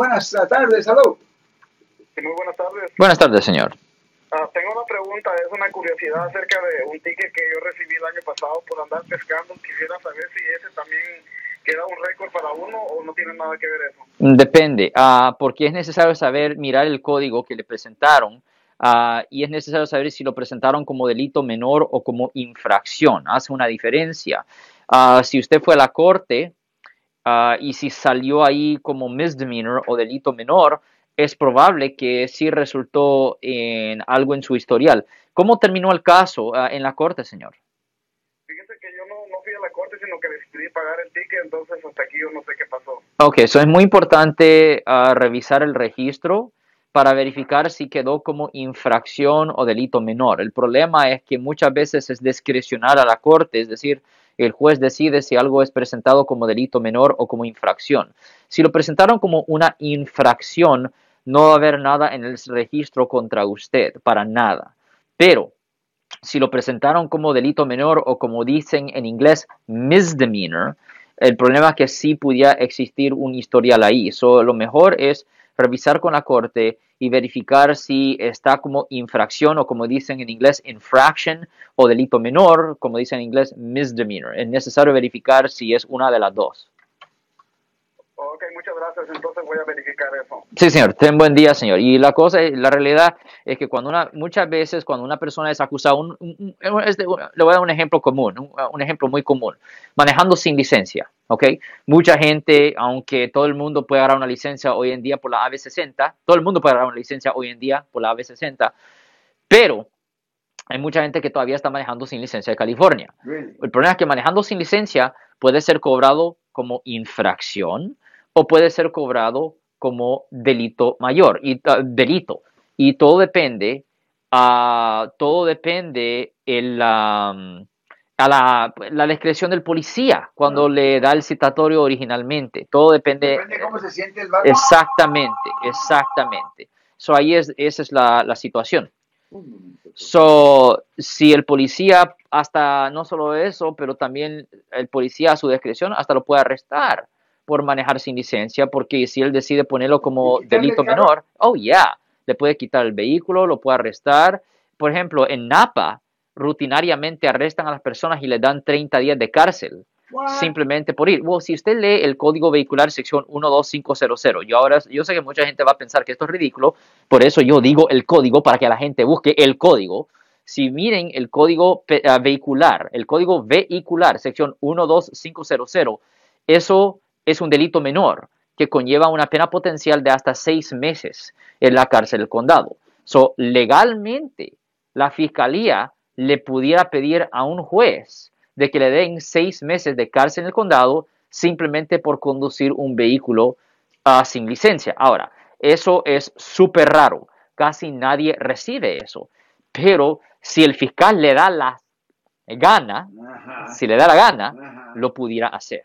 Buenas tardes, salud. Sí, muy buenas tardes. Buenas tardes, señor. Ah, tengo una pregunta, es una curiosidad acerca de un ticket que yo recibí el año pasado por andar pescando. Quisiera saber si ese también queda un récord para uno o no tiene nada que ver eso. Depende, ah, porque es necesario saber mirar el código que le presentaron ah, y es necesario saber si lo presentaron como delito menor o como infracción. Hace una diferencia. Ah, si usted fue a la corte y si salió ahí como misdemeanor o delito menor, es probable que sí resultó en algo en su historial. ¿Cómo terminó el caso en la corte, señor? Fíjese que yo no, no, fui a la corte, sino que decidí pagar el ticket, entonces hasta aquí yo no sé qué pasó. Ok, eso es muy importante revisar el registro para verificar si quedó como infracción o delito menor. El problema es que muchas veces es discrecional a la corte, es decir, el juez decide si algo es presentado como delito menor o como infracción. Si lo presentaron como una infracción, no va a haber nada en el registro contra usted, para nada. Pero si lo presentaron como delito menor o como dicen en inglés misdemeanor, el problema es que sí pudiera existir un historial ahí. So, lo mejor es revisar con la corte y verificar si está como infracción o como dicen en inglés infraction o delito menor, como dicen en inglés misdemeanor. Es necesario verificar si es una de las dos. Ok, muchas gracias. Entonces voy a verificar eso. Sí, señor. Ten buen día, señor. Y la cosa, la realidad es que cuando una, muchas veces cuando una persona es acusada, un, le voy a dar un ejemplo común, un, ejemplo muy común, manejando sin licencia, ¿ok? Mucha gente, aunque todo el mundo puede agarrar una licencia hoy en día por la AB60, todo el mundo puede agarrar una licencia hoy en día por la AB60, pero hay mucha gente que todavía está manejando sin licencia de California. El problema es que manejando sin licencia puede ser cobrado como infracción o puede ser cobrado como delito mayor y uh, delito y todo depende uh, todo depende el, um, a la, la, discreción del policía cuando le da el citatorio originalmente. Todo depende, depende cómo se siente el exactamente exactamente. So ahí es esa es la, la situación. So, si el policía, hasta no solo eso, pero también el policía a su discreción, hasta lo puede arrestar por manejar sin licencia, porque si él decide ponerlo como delito menor, oh yeah, le puede quitar el vehículo, lo puede arrestar. Por ejemplo, en Napa, rutinariamente arrestan a las personas y le dan 30 días de cárcel. Simplemente por ir. Well, si usted lee el código vehicular sección 12500, yo ahora, yo sé que mucha gente va a pensar que esto es ridículo, por eso yo digo el código para que la gente busque el código. Si miren el código ah, vehicular, el código vehicular sección 12500, eso es un delito menor que conlleva una pena potencial de hasta seis meses en la cárcel del condado. So, legalmente, la fiscalía le pudiera pedir a un juez de que le den seis meses de cárcel en el condado simplemente por conducir un vehículo uh, sin licencia. Ahora, eso es súper raro. Casi nadie recibe eso. Pero si el fiscal le da la gana, si le da la gana, lo pudiera hacer.